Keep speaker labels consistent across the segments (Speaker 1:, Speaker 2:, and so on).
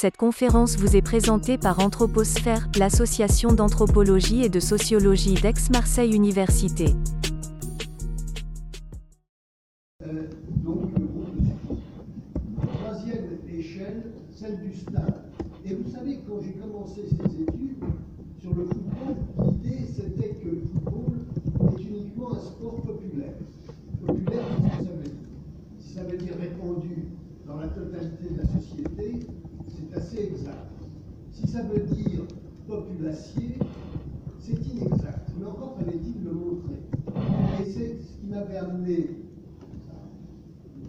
Speaker 1: Cette conférence vous est présentée par Anthroposphère, l'association d'anthropologie et de sociologie d'Aix-Marseille Université.
Speaker 2: Euh, donc. Troisième échelle, celle du stade. Et vous savez, quand j'ai commencé ces études sur le football, l'idée c'était que le football est uniquement un sport populaire. Populaire, qu'est-ce que ça veut dire ça veut dire répandu dans la totalité de la société, c'est assez exact. Si ça veut dire populacier, c'est inexact. Mais encore fallait-il le montrer. Et c'est ce qui m'avait amené,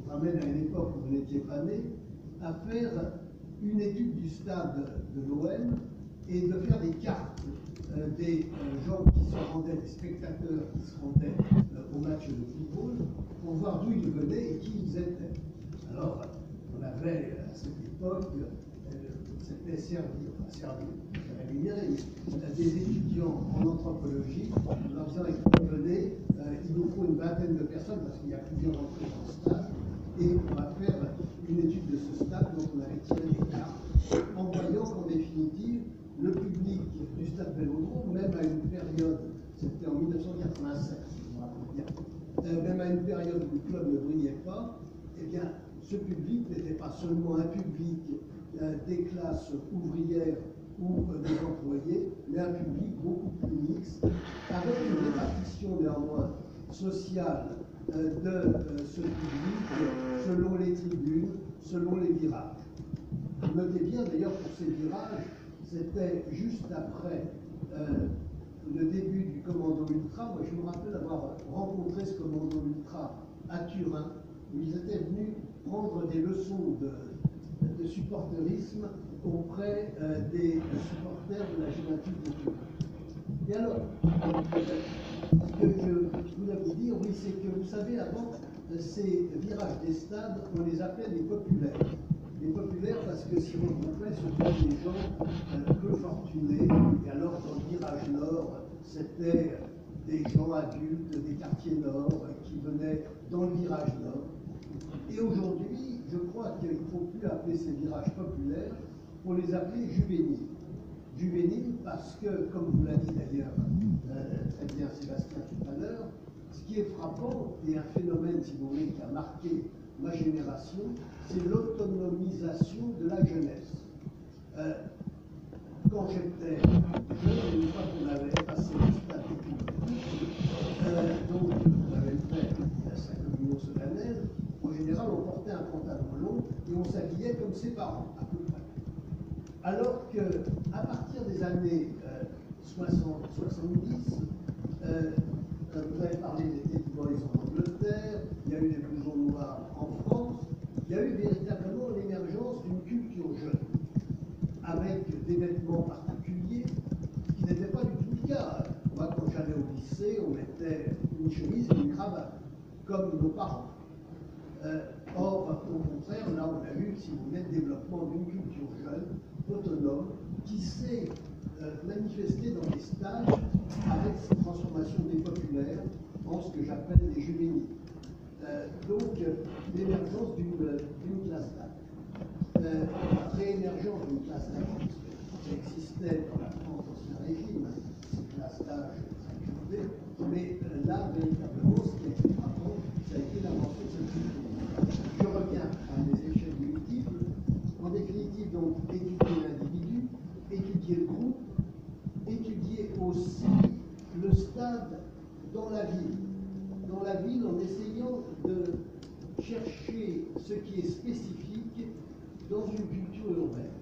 Speaker 2: ça ramène à une époque où vous n'étiez pas né, à faire une étude du stade de l'OM et de faire des cartes euh, des euh, gens qui se rendaient, des spectateurs qui se rendaient euh, au match de football, pour voir d'où ils venaient et qui ils étaient. Alors, on avait à cette époque, c'était servi, enfin servi, des étudiants en anthropologie, en leur disant venez, euh, il nous faut une vingtaine de personnes parce qu'il y a plusieurs entrées dans le stade, et on va faire une étude de ce stade dont on avait tiré des cartes, en voyant qu'en définitive, le public du stade Vélodrome, même à une période, c'était en 1987, si je me rappelle bien, euh, même à une période où le club ne brillait pas, eh bien, ce public n'était pas seulement un public des classes ouvrières ou euh, des employés, mais un public beaucoup plus mixte, avec une répartition néanmoins sociale euh, de ce public selon les tribunes, selon les virages. Notez bien d'ailleurs pour ces virages, c'était juste après le début du commando ultra. Moi, je me rappelle avoir rencontré ce commando ultra à Turin, où ils étaient venus prendre des leçons de, de supporterisme auprès euh, des supporters de la Juventus de Turin. Et alors, ce que je voulais vous dire, oui, c'est que vous savez, avant, ces virages des stades, on les appelait les populaires. Les populaires parce que si on regroupaient, ce sont des gens euh, peu fortunés. Et alors, dans le virage nord, c'était des gens adultes des quartiers nord qui venaient dans le virage nord. Et aujourd'hui, je crois qu'il ne faut plus appeler ces virages populaires, pour les appeler juvéniles. Juvéniles parce que, comme vous l'a dit d'ailleurs euh, très bien Sébastien tout à l'heure, ce qui est frappant, et un phénomène, si vous voulez, qui a marqué ma génération, c'est l'autonomisation de la jeunesse. Euh, quand j'étais jeune, une fois qu'on avait passé le stade euh, donc on avait fait sa communion solennelle, en on portait un pantalon long et on s'habillait comme ses parents, à peu près. Alors que, à partir des années 60, euh, 70, euh, vous avez parlé des têtes en Angleterre, il y a eu des blousons noirs en France, il y a eu véritablement l'émergence d'une culture jeune, avec des vêtements particuliers qui n'étaient pas du tout le cas. Moi, quand j'allais au lycée, on mettait une chemise et une cravate, comme nos parents. Euh, or, au contraire, là, on a eu, si vous voulez, le développement d'une culture jeune, autonome, qui s'est euh, manifestée dans les stages avec cette transformation des populaires en ce que j'appelle les juvéniles. Euh, donc, l'émergence d'une classe d'âge. la réémergence d'une classe d'âge, ça existait dans la France ancien régime, ces classes d'âge, mais là, véritablement, ce qui a été frappant, ça a été l'invention de cette culture. Je reviens à mes échelles multiples. En définitive, donc, étudier l'individu, étudier le groupe, étudier aussi le stade dans la ville. Dans la ville, en essayant de chercher ce qui est spécifique dans une culture urbaine.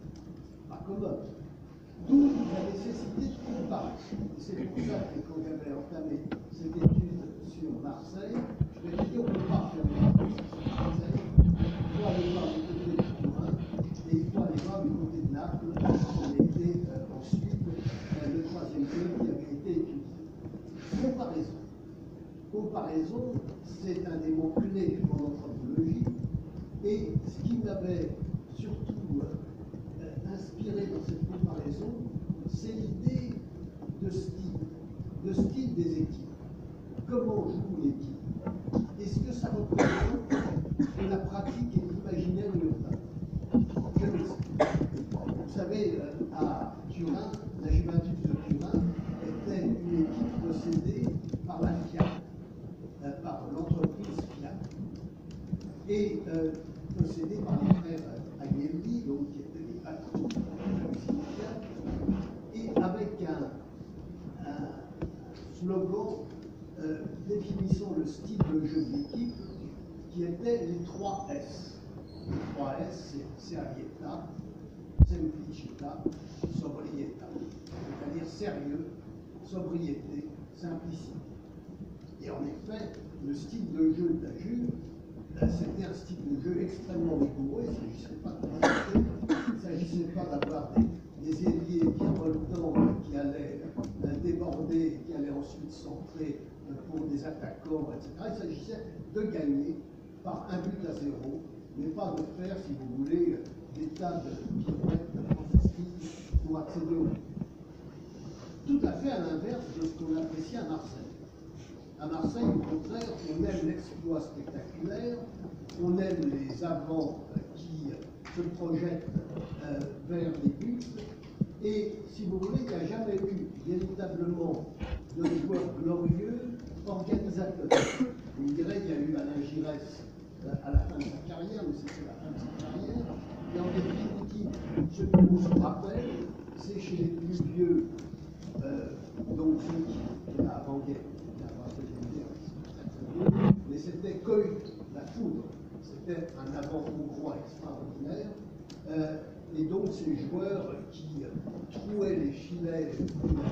Speaker 2: Pas commode. D'où la nécessité de comparer. C'est pour ça que quand j'avais entamé cette étude sur Marseille, je me suis dit on ne peut pas faire il faut aller voir du côté de Turin et il faut aller voir du côté de Naples, qui été euh, ensuite euh, le troisième pays qui avait été étudié. Comparaison. Comparaison, c'est un des mots clés en anthropologie et ce qui surtout euh, inspiré dans cette comparaison, c'est l'idée de style, de style des équipes. Comment joue l'équipe Est-ce que ça représente la pratique et l'imaginaire urbain m'explique. savez, à Turin, la Juventus de Turin était une équipe possédée par la Fiat, par l'entreprise Fiat, et possédée par les frères Agnelli, donc qui étaient les patrons de la et avec un, un slogan euh, définissant le style de jeu de l'équipe qui était les trois S. Les trois S, c'est serietà, semplicità, sobriété. C'est-à-dire sérieux, sobriété, simplicité. Et en effet, le style de jeu de la Juve, euh, c'était un style de jeu extrêmement rigoureux. Il ne s'agissait pas de s'agissait pas d'avoir des, des ailiers virevoltants qui allaient euh, déborder, qui allaient ensuite centrer pour des attaquants, etc. Il s'agissait de gagner par un but à zéro, mais pas de faire, si vous voulez, des tas de pirouettes pour accéder au but. Tout à fait à l'inverse de ce qu'on apprécie à Marseille. À Marseille, au contraire, on aime l'exploit spectaculaire, on aime les avants qui se projettent euh, vers les buts, et si vous voulez, il n'y a jamais eu véritablement de joueurs glorieux organisateur. On dirait qu'il y a eu Alain Giresse euh, à la fin de sa carrière, mais c'était la fin de sa carrière. Et en définitive, ce qu'on se rappelle, c'est chez les plus vieux, euh, donc ceux qui, avant-guerre, mais c'était Coit, la foudre. C'était un avant-hongrois extraordinaire. Euh, et donc ces joueurs qui trouaient les filets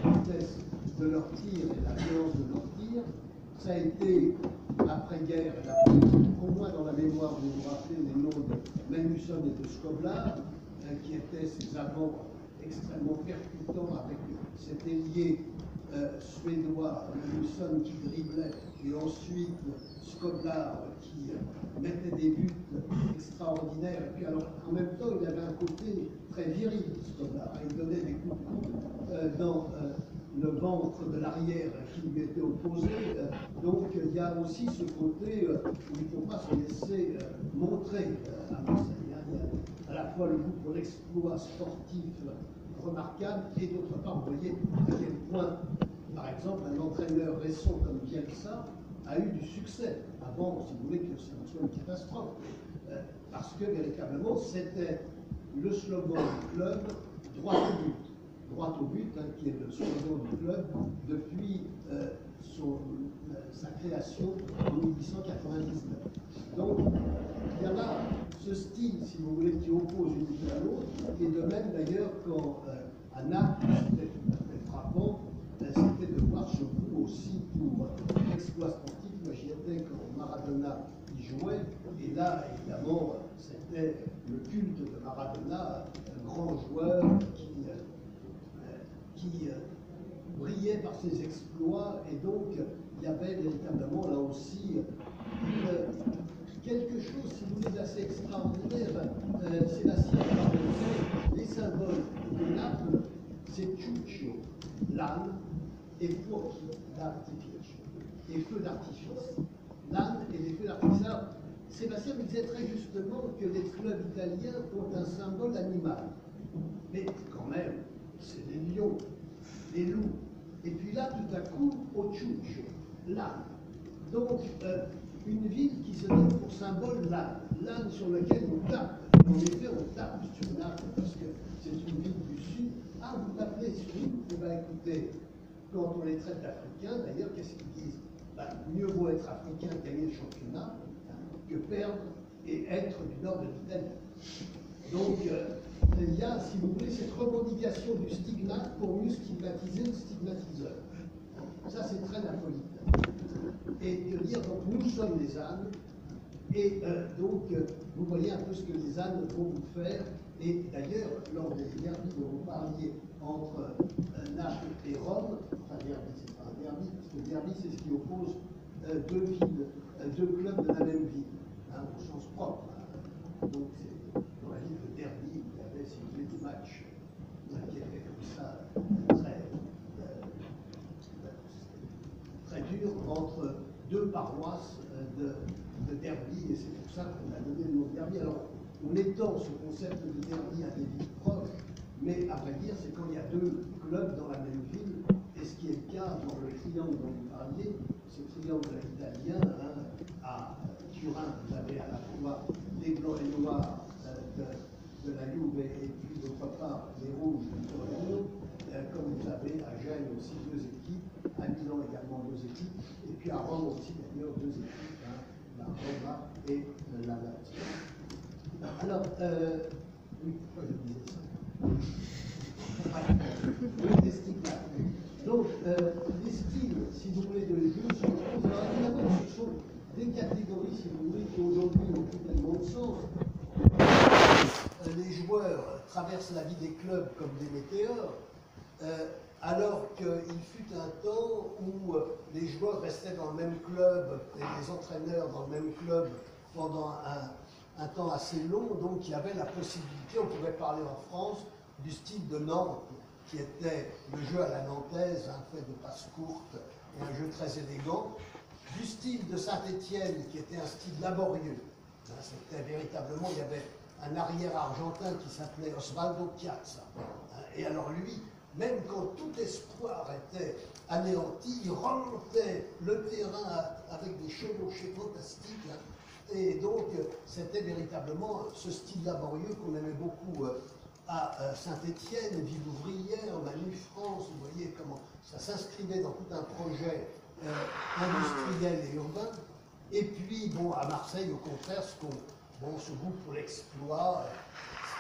Speaker 2: la vitesse de leur tir et la violence de leur tir, ça a été, après-guerre, au moins dans la mémoire, vous vous rappelez les noms de Magnusson et de Skoblar, hein, qui étaient ces avants extrêmement percutants avec cet ailier euh, suédois, Magnusson qui driblait, et ensuite Skoblar qui euh, mettait des buts extraordinaires. Et puis alors, en même temps, il avait un côté très viril, Skoblar. Il donnait des coups euh, dans le ventre de l'arrière qui lui était opposé. Euh, donc il y a aussi ce côté euh, où il ne faut pas se laisser euh, montrer à Marseille. A à la fois le goût pour l'exploit sportif remarquable et d'autre part, vous voyez à quel point, par exemple, un entraîneur récent comme Bielsa a eu du succès avant, si vous voulez, que ça soit une catastrophe. Parce que véritablement, c'était le slogan du club droit au but droit au but, hein, qui est le slogan du club depuis euh, euh, sa création en 1899. Donc, il y a là ce style, si vous voulez, qui oppose une idée à l'autre, et de même d'ailleurs quand euh, Naples, c'était tout à fait frappant, c'était de voir ce goût aussi pour l'exploit sportif. Moi j'y étais quand Maradona y jouait, et là évidemment c'était le culte de Maradona, un grand joueur qui qui euh, brillait par ses exploits, et donc il y avait véritablement là aussi quelque chose, si vous voulez, d'assez extraordinaire. Euh, Sébastien les symboles de Naples, c'est Ciuccio, l'âne, et fuochi, l'artifice, et feux d'artifice. L'âne et les feux d'artifice. Sébastien me disait très justement que les clubs italiens ont un symbole animal. Mais quand même, c'est les lions, les loups. Et puis là, tout à coup, Ciuccio, l'âne. Donc, euh, une ville qui se donne pour symbole l'âne, l'âne sur lequel on tape. En effet, on tape sur l'âne parce que c'est une ville du Sud. Ah, vous l'appelez Sud Eh bien, écoutez, quand on les traite d'Africains, d'ailleurs, qu'est-ce qu'ils disent? Ben, Mieux vaut être africain, gagner le championnat, que perdre et être du nord de l'Italie. Donc, euh, il y a, si vous voulez, cette revendication du stigmate pour mieux stigmatiser le stigmatiseur. Ça, c'est très napolitain. Et de dire, donc, nous sommes les ânes, et euh, donc, euh, vous voyez un peu ce que les ânes vont vous faire. Et d'ailleurs, lors des derbys dont vous parliez entre euh, Naples et Rome, enfin, derby, c'est pas un derby, parce que derby, c'est ce qui oppose deux villes, deux clubs de la même ville, hein, au sens propre la ville de derby, match qui était comme ça très, euh, très dur entre deux paroisses euh, de, de derby, et c'est pour ça qu'on a donné le nom de derby. Alors, on étend ce concept de derby à des villes proches, Mais à vrai dire, c'est quand il y a deux clubs dans la même ville, et ce qui est le cas dans le triangle dont vous parliez, ce triangle italien, hein, à Turin, vous avez à la fois les blancs et noirs euh, de, la Juve et puis d'autre part les rouges de Torino, euh, comme vous avez à Gênes aussi deux équipes, à Milan également deux équipes, puis à Rome aussi d'ailleurs deux équipes, hein, la Roma et euh, la Lazio. Alors, euh, oui, pourquoi je disais ça? Donc, euh, les styles, si vous voulez, de jeu sont Alors, évidemment, ce sont des catégories, si vous voulez, qui aujourd'hui plus tellement de sens. Les joueurs traversent la vie des clubs comme des météores, alors qu'il fut un temps où euh, les joueurs restaient dans le même club et les entraîneurs dans le même club pendant un, temps assez long, donc il y avait la possibilité, on pouvait parler en France, du style de Nantes, qui était le jeu à la nantaise, un fait de passe courte et un jeu très élégant, du style de Saint-Étienne, qui était un style laborieux. Hein, c'était véritablement, il y avait un arrière argentin qui s'appelait Osvaldo Piazza. Hein, et alors lui, même quand tout espoir était anéanti, il remontait le terrain avec des chevauchés fantastiques. Et donc, c'était véritablement ce style laborieux qu'on aimait beaucoup euh, à euh, Saint-Étienne, ville ouvrière, Manu France, vous voyez comment ça s'inscrivait dans tout un projet euh, industriel et urbain. Et puis, bon, à Marseille, au contraire, ce, qu'on, goût pour l'exploit,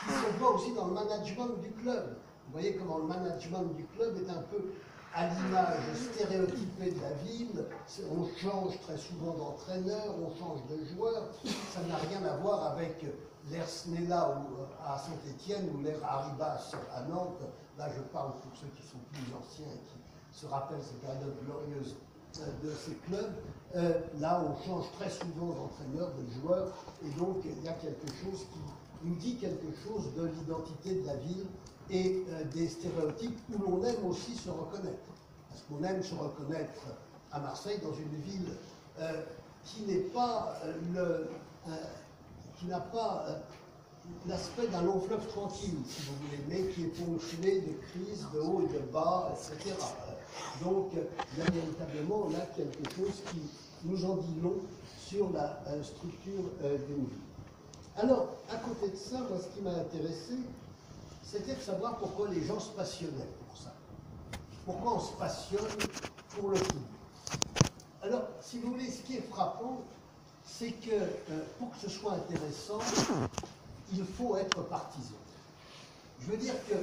Speaker 2: ce qui se voit aussi dans le management du club. Vous voyez comment le management du club est un peu à l'image stéréotypée de la ville. On change très souvent d'entraîneur, on change de joueur. Ça n'a rien à voir avec l'air Snella à Saint-Étienne ou l'air Arribas à Nantes. Là, je parle pour ceux qui sont plus anciens et qui se rappellent ces périodes glorieuses de ces clubs. Euh, là, on change très souvent d'entraîneur, de joueur, et donc il y a quelque chose qui nous dit quelque chose de l'identité de la ville et euh, des stéréotypes où l'on aime aussi se reconnaître. Parce qu'on aime se reconnaître à Marseille dans une ville euh, qui n'est pas le qui n'a pas euh, l'aspect d'un long fleuve tranquille, si vous voulez, mais qui est ponctué de crises, de haut et de bas, etc. Donc, a véritablement là quelque chose qui nous en dit long sur la euh, structure euh, d'une vie. Alors, à côté de ça, moi, ce qui m'a intéressé, c'était de savoir pourquoi les gens se passionnaient pour ça. Pourquoi on se passionne pour le football. Alors, si vous voulez, ce qui est frappant, c'est que euh, pour que ce soit intéressant, il faut être partisan. Je veux dire que,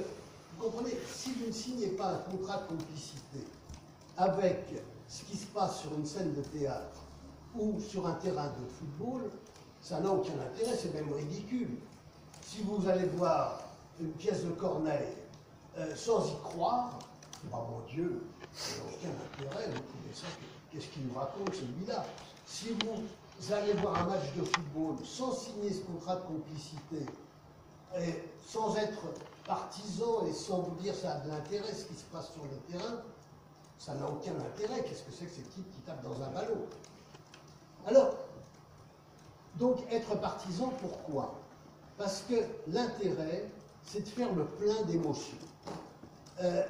Speaker 2: vous comprenez, si vous ne signez pas un contrat de complicité avec ce qui se passe sur une scène de théâtre ou sur un terrain de football, ça n'a aucun intérêt, c'est même ridicule. Si vous allez voir une pièce de Corneille euh, sans y croire, oh mon Dieu, n'a aucun intérêt, vous trouvez ça, qu'est-ce qu'il nous raconte celui-là. Si vous vous allez voir un match de football sans signer ce contrat de complicité, et sans être partisan et sans vous dire ça a de l'intérêt ce qui se passe sur le terrain, ça n'a aucun intérêt. Qu'est-ce que c'est que ces types qui tapent dans un ballon? Alors, donc être partisan, pourquoi? Parce que l'intérêt, c'est de faire le plein d'émotions. Euh,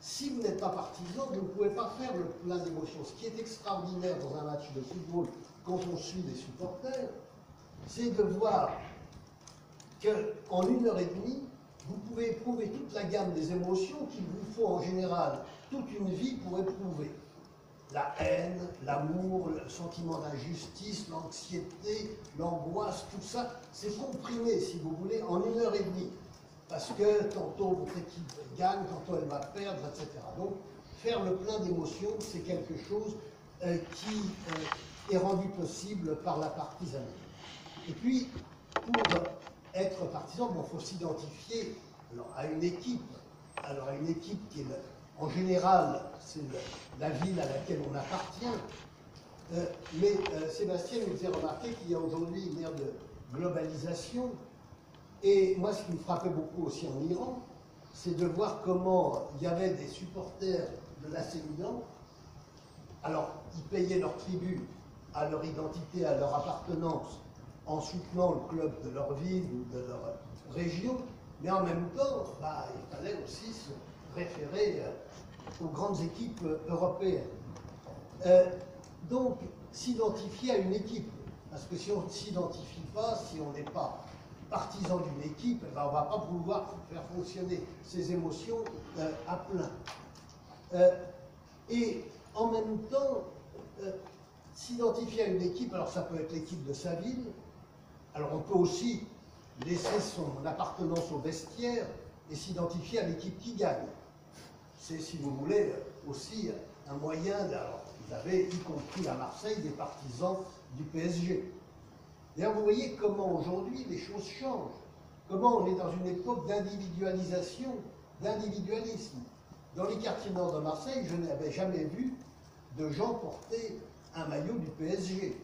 Speaker 2: si vous n'êtes pas partisan, vous ne pouvez pas faire le plein d'émotions. Ce qui est extraordinaire dans un match de football, quand on suit les supporters, c'est de voir qu'en une heure et demie, vous pouvez éprouver toute la gamme des émotions qu'il vous faut en général toute une vie pour éprouver. La haine, l'amour, le sentiment d'injustice, l'anxiété, l'angoisse, tout ça, c'est comprimé, si vous voulez, en une heure et demie. Parce que tantôt votre équipe gagne, tantôt elle va perdre, etc. Donc, faire le plein d'émotions, c'est quelque chose euh, qui euh, est rendu possible par la partisanerie. Et puis, pour être partisan, il faut s'identifier à une équipe. Alors, à une équipe qui est, en général, c'est la ville à laquelle on appartient. Euh, mais Sébastien nous faisait remarquer qu'il y a aujourd'hui une ère de globalisation. Et moi, ce qui me frappait beaucoup aussi en Iran, c'est de voir comment il y avait des supporters de l'AC. Alors, ils payaient leur tribut à leur identité, à leur appartenance, en soutenant le club de leur ville ou de leur région, Mais en même temps, bah, il fallait aussi se référer aux grandes équipes européennes. donc, s'identifier à une équipe. Parce que si on ne s'identifie pas, si on n'est pas partisan d'une équipe, eh ben, on ne va pas pouvoir faire fonctionner ses émotions euh, à plein. Euh, et en même temps, euh, s'identifier à une équipe, alors ça peut être l'équipe de sa ville, alors on peut aussi laisser son appartenance au vestiaire et s'identifier à l'équipe qui gagne. C'est, si vous voulez, aussi un moyen, alors vous avez, y compris à Marseille, des partisans du PSG. D'ailleurs, vous voyez comment aujourd'hui les choses changent. Comment on est dans une époque d'individualisation, d'individualisme. Dans les quartiers nord de Marseille, je n'avais jamais vu de gens porter un maillot du PSG.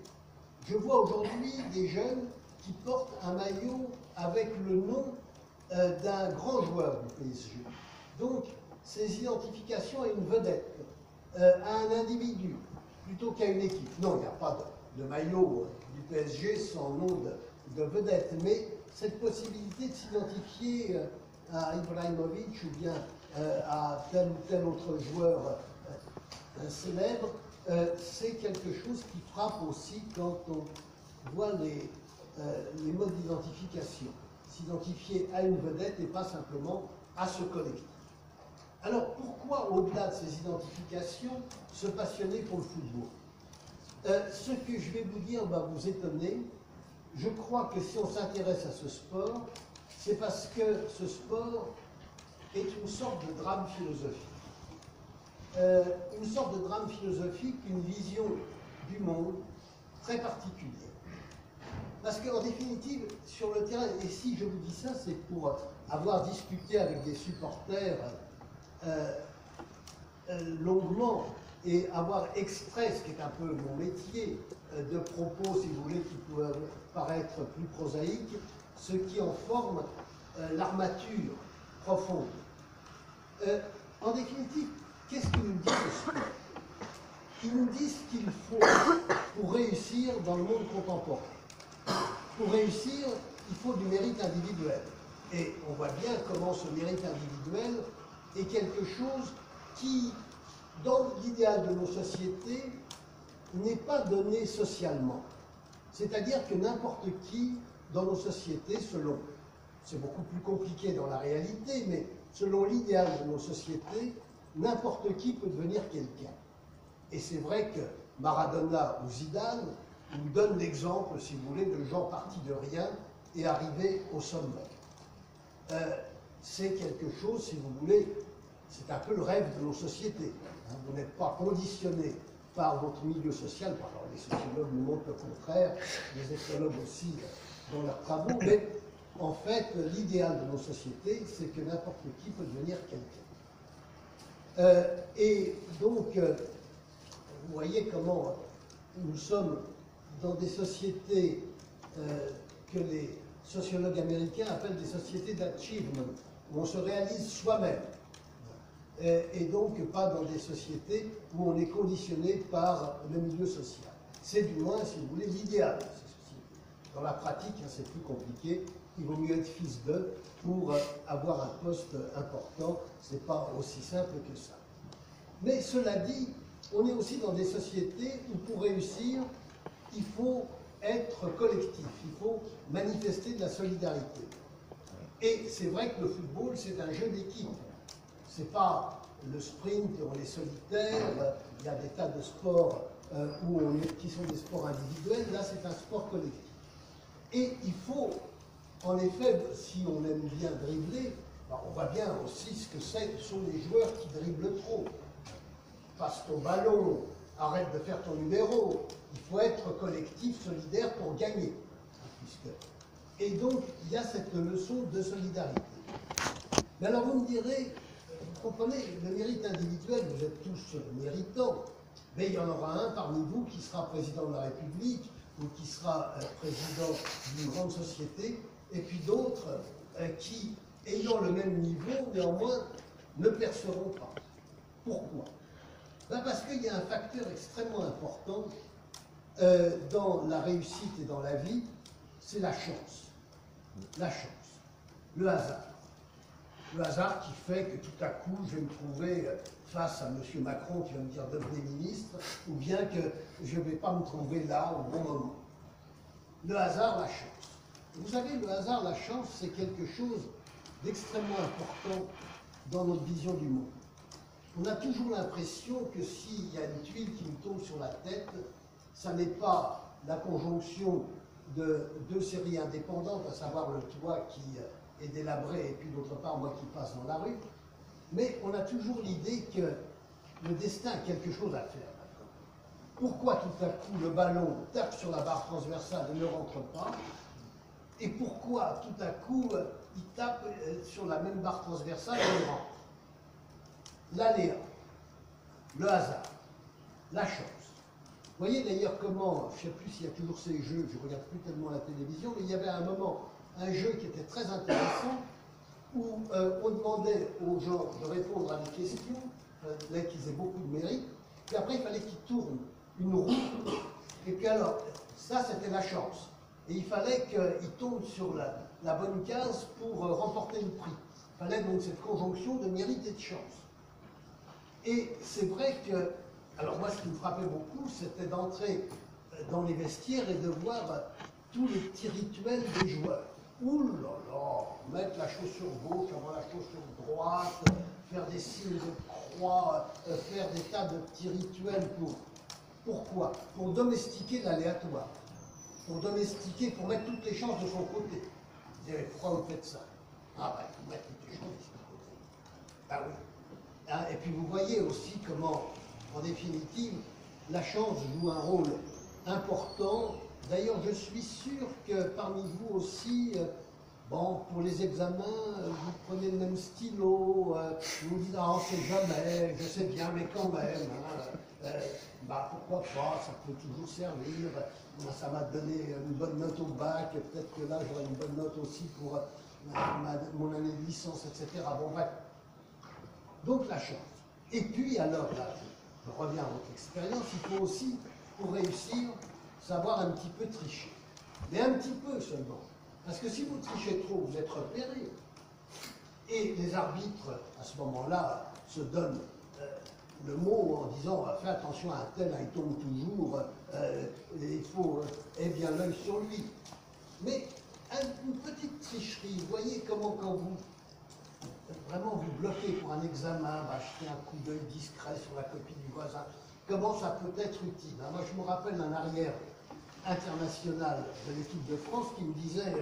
Speaker 2: Je vois aujourd'hui des jeunes qui portent un maillot avec le nom euh, d'un grand joueur du PSG. Donc, ces identifications à une vedette, euh, à un individu, plutôt qu'à une équipe. Non, il n'y a pas de, maillot du PSG sans nom de, vedette, mais cette possibilité de s'identifier euh, à Ibrahimovic ou bien euh, à tel ou tel autre joueur célèbre, c'est quelque chose qui frappe aussi quand on voit les, les modes d'identification. S'identifier à une vedette et pas simplement à ce collectif. Alors pourquoi, au-delà de ces identifications, se passionner pour le football? Euh, Ce que je vais vous dire va vous étonner. Je crois que si on s'intéresse à ce sport, c'est parce que ce sport est une sorte de drame philosophique. Euh, une sorte de drame philosophique, une vision du monde très particulière. Parce qu'en définitive, sur le terrain, et si je vous dis ça, c'est pour avoir discuté avec des supporters euh, longuement et avoir extrait, ce qui est un peu mon métier, euh, de propos, si vous voulez, qui peuvent paraître plus prosaïques, ce qui en forme l'armature profonde. en définitive, qu'est-ce qu'ils nous disent Ils nous disent qu'il faut, pour réussir dans le monde contemporain, pour réussir, il faut du mérite individuel. Et on voit bien comment ce mérite individuel est quelque chose qui, dans l'idéal de nos sociétés, n'est pas donné socialement. C'est-à-dire que n'importe qui, dans nos sociétés, selon, c'est beaucoup plus compliqué dans la réalité, mais selon l'idéal de nos sociétés, n'importe qui peut devenir quelqu'un. Et c'est vrai que Maradona ou Zidane nous donnent l'exemple, si vous voulez, de gens partis de rien et arrivés au sommet. Euh, c'est quelque chose, si vous voulez, c'est un peu le rêve de nos sociétés. Hein. Vous n'êtes pas conditionné par votre milieu social, alors les sociologues nous montrent le contraire, les écologues aussi dans leurs travaux, mais en fait, l'idéal de nos sociétés, c'est que n'importe qui peut devenir quelqu'un. Euh, et donc, euh, vous voyez comment nous sommes dans des sociétés euh, que les sociologues américains appellent des sociétés d'achievement, où on se réalise soi-même et donc pas dans des sociétés où on est conditionné par le milieu social. C'est du moins, si vous voulez, l'idéal. Dans la pratique, hein, c'est plus compliqué. Il vaut mieux être fils d'eux pour avoir un poste important. Ce n'est pas aussi simple que ça. Mais cela dit, on est aussi dans des sociétés où pour réussir, il faut être collectif, il faut manifester de la solidarité. Et c'est vrai que le football, c'est un jeu d'équipe c'est pas le sprint, on est solitaire, il y a des tas de sports euh, où qui sont des sports individuels, là c'est un sport collectif. Et il faut, en effet, si on aime bien dribbler, bah, on voit bien aussi ce que c'est, sont les joueurs qui dribblent trop. Passe ton ballon, arrête de faire ton numéro. Il faut être collectif, solidaire pour gagner. Et donc, il y a cette leçon de solidarité. Mais alors, vous me direz, comprenez, le mérite individuel, vous êtes tous méritants, mais il y en aura un parmi vous qui sera président de la République ou qui sera euh, président d'une grande société, et puis d'autres euh, qui, ayant le même niveau, néanmoins, ne perceront pas. Pourquoi? Ben Parce qu'il y a un facteur extrêmement important euh, dans la réussite et dans la vie, c'est la chance. La chance, le hasard. Le hasard qui fait que tout à coup, je vais me trouver face à M. Macron qui va me dire devenez ministre, ou bien que je ne vais pas me trouver là au bon moment. Le hasard, la chance. Vous savez, le hasard, la chance, c'est quelque chose d'extrêmement important dans notre vision du monde. On a toujours l'impression que s'il y a une tuile qui nous tombe sur la tête, ça n'est pas la conjonction de deux séries indépendantes, à savoir le toit qui est délabré et puis d'autre part moi qui passe dans la rue, mais on a toujours l'idée que le destin a quelque chose à faire. Pourquoi tout à coup le ballon tape sur la barre transversale et ne rentre pas? Et pourquoi tout à coup il tape euh, sur la même barre transversale et rentre L'aléa, le hasard, la chance. Vous voyez d'ailleurs comment, je ne sais plus s'il y a toujours ces jeux, je ne regarde plus tellement la télévision, mais il y avait un moment un jeu qui était très intéressant où euh, on demandait aux gens de répondre à des questions, euh, qui aient beaucoup de mérite, puis après il fallait qu'ils tournent une roue, et puis alors, ça c'était la chance. Et il fallait qu'ils tombent sur la, bonne case pour euh, remporter le prix. Il fallait donc cette conjonction de mérite et de chance. Et c'est vrai que, alors moi ce qui me frappait beaucoup, c'était d'entrer dans les vestiaires et de voir tous les petits rituels des joueurs. Ouh là là, mettre la chaussure gauche avant la chaussure droite, faire des signes de croix, faire des tas de petits rituels pour pourquoi? Pour domestiquer l'aléatoire. Pour domestiquer, pour mettre toutes les chances de son côté. Vous direz, pourquoi vous faites ça Ah ben, pour mettre toutes les chances de son côté. Ah oui. Ah, et puis vous voyez aussi comment, en définitive, la chance joue un rôle important. D'ailleurs, je suis sûr que parmi vous aussi, euh, Bon, pour les examens, euh, vous prenez le même stylo, euh, vous vous dites, ah, on sait jamais, je sais bien, mais quand même, hein, bah, pourquoi pas, ça peut toujours servir, ça m'a donné une bonne note au bac, peut-être que là j'aurai une bonne note aussi pour mon année de licence, etc. Bon, bref. Donc la chance. Et puis alors, là, je reviens à votre expérience, il faut aussi, pour réussir, savoir un petit peu tricher. Mais un petit peu seulement. Parce que si vous trichez trop, vous êtes repéré. Et les arbitres, à ce moment-là, se donnent euh, le mot en disant fais attention à un tel, il tombe toujours, euh, il faut euh, bien l'œil sur lui. Mais une petite tricherie, voyez comment quand vous vraiment vous bloquez pour un examen, acheter un coup d'œil discret sur la copie du voisin, comment ça peut être utile? moi je me rappelle d'un arrière international de l'équipe de France qui me disait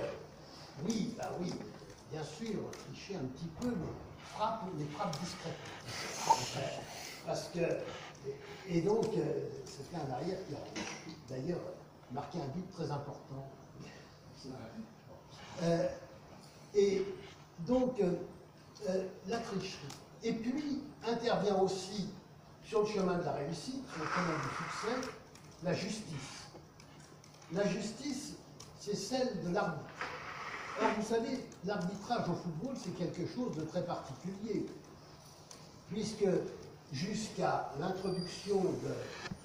Speaker 2: oui, bah oui, bien sûr, tricher un petit peu, mais frappe, les frappe discrètement. Parce que, et donc, euh, c'était un arrière qui a d'ailleurs marqué un but très important. Euh, et donc, euh, la tricherie. Et puis, intervient aussi sur le chemin de la réussite, sur le chemin du succès, la justice. La justice, c'est celle de l'arbitre. Or, vous savez, l'arbitrage au football, c'est quelque chose de très particulier, puisque jusqu'à l'introduction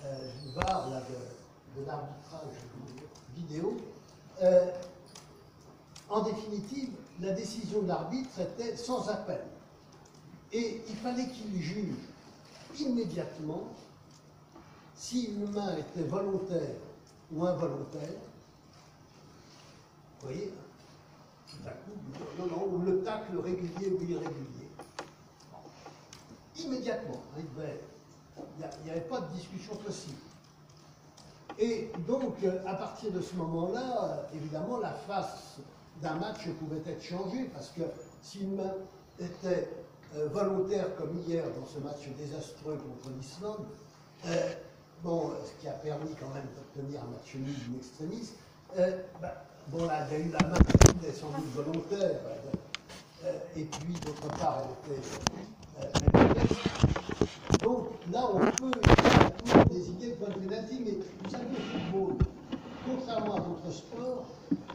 Speaker 2: euh, du VAR, de, l'arbitrage vidéo, euh, en définitive, la décision de l'arbitre était sans appel. Et il fallait qu'il juge immédiatement si une main était volontaire ou involontaire. Vous voyez non, non, ou le tacle régulier ou irrégulier. Immédiatement, il n'y avait pas de discussion possible. Et donc, euh, à partir de ce moment-là, euh, évidemment, la face d'un match pouvait être changée, parce que si une main était euh, volontaire comme hier dans ce match désastreux contre l'Islande, bon, ce qui a permis quand même d'obtenir un match nul d'une extrémiste. Euh, bah, bon, là, il y a eu la main qui est sans doute volontaire, euh, et puis d'autre part, elle était euh, Donc là, on peut désigner le point de pénalty, mais vous savez, au football, contrairement à votre sport,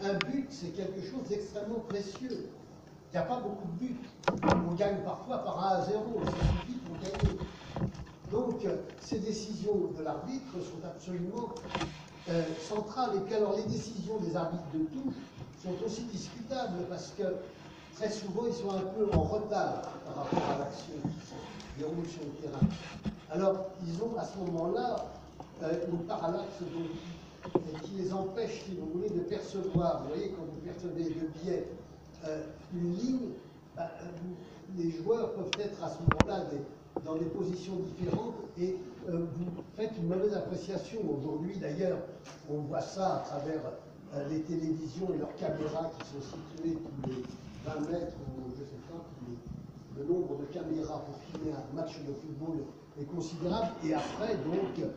Speaker 2: un but, c'est quelque chose d'extrêmement précieux. Il n'y a pas beaucoup de buts. On gagne parfois par 1 à 0, ça suffit pour gagner. Donc, euh, ces décisions de l'arbitre sont absolument euh, centrales. Et puis alors, les décisions des arbitres de touche sont aussi discutables parce que très souvent, ils sont un peu en retard par rapport à l'action qui se déroule sur le terrain. Alors, ils ont à ce moment-là euh, une parallaxe donc, qui les empêche, si vous voulez, de percevoir. Vous voyez, quand vous percevez de biais euh, une ligne, bah, les joueurs peuvent être à ce moment-là dans des positions différentes et euh, vous faites une mauvaise appréciation. Aujourd'hui, d'ailleurs, on voit ça à travers euh, les télévisions et leurs caméras qui sont situées tous les 20 mètres ou je ne sais pas, le nombre de caméras pour filmer un match de football est considérable. Et après, donc,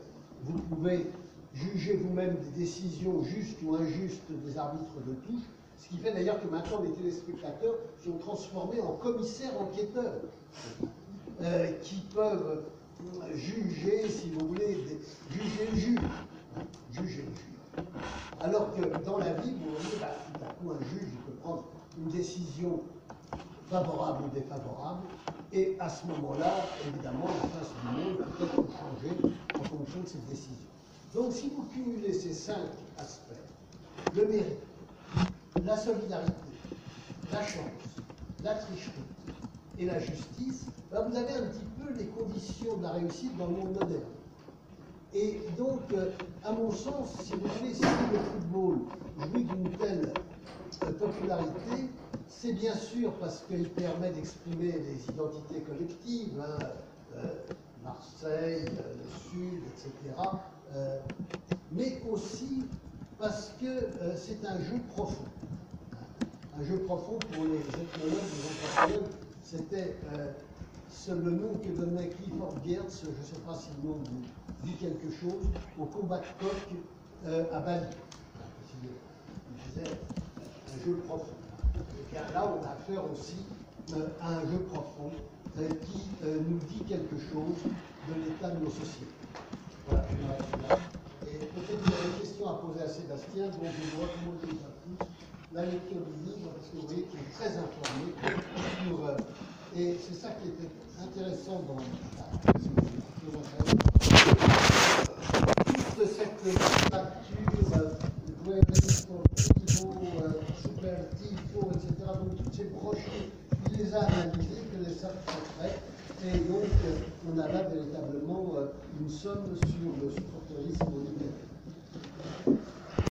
Speaker 2: vous pouvez juger vous-même des décisions justes ou injustes des arbitres de touche. Ce qui fait d'ailleurs que maintenant les téléspectateurs sont transformés en commissaires enquêteurs euh, qui peuvent juger, si vous voulez, juger le juge. Juger le juge. Alors que dans la vie, vous voyez, bah, tout à coup, un juge peut prendre une décision favorable ou défavorable, et à ce moment-là, évidemment, la face du monde peut être changée en fonction de cette décision. Donc, si vous cumulez ces cinq aspects, le mérite, la solidarité, la chance, la tricherie et la justice, ben, vous avez un petit peu les conditions de la réussite dans le monde moderne. Et donc, euh, à mon sens, si vous voulez, si le football jouit d'une telle euh, popularité, c'est bien sûr parce qu'il permet d'exprimer les identités collectives, hein, euh, Marseille, le Sud, etc., mais aussi parce que c'est un jeu profond. Un jeu profond pour les ethnologues, les anthropologues, c'était le nom que donnait Clifford Geertz, je ne sais pas si le nom dit quelque chose, au combat de coq euh, à Bali. Il disait un jeu profond. Et là, on a affaire aussi euh, à un jeu profond euh, qui nous dit quelque chose de l'état de nos sociétés. Voilà, je là. Et peut-être qu'il y a des questions à poser à Sébastien, donc je vous recommande déjà plus la lecture du livre, parce que vous voyez qu'il est très informé sur et c'est ça qui était intéressant dans toute cette lecture, Super Tifo, etc., donc toutes ces brochures, il les a analysées, que les cercles secrets, et donc on a là véritablement une somme sur le supporterisme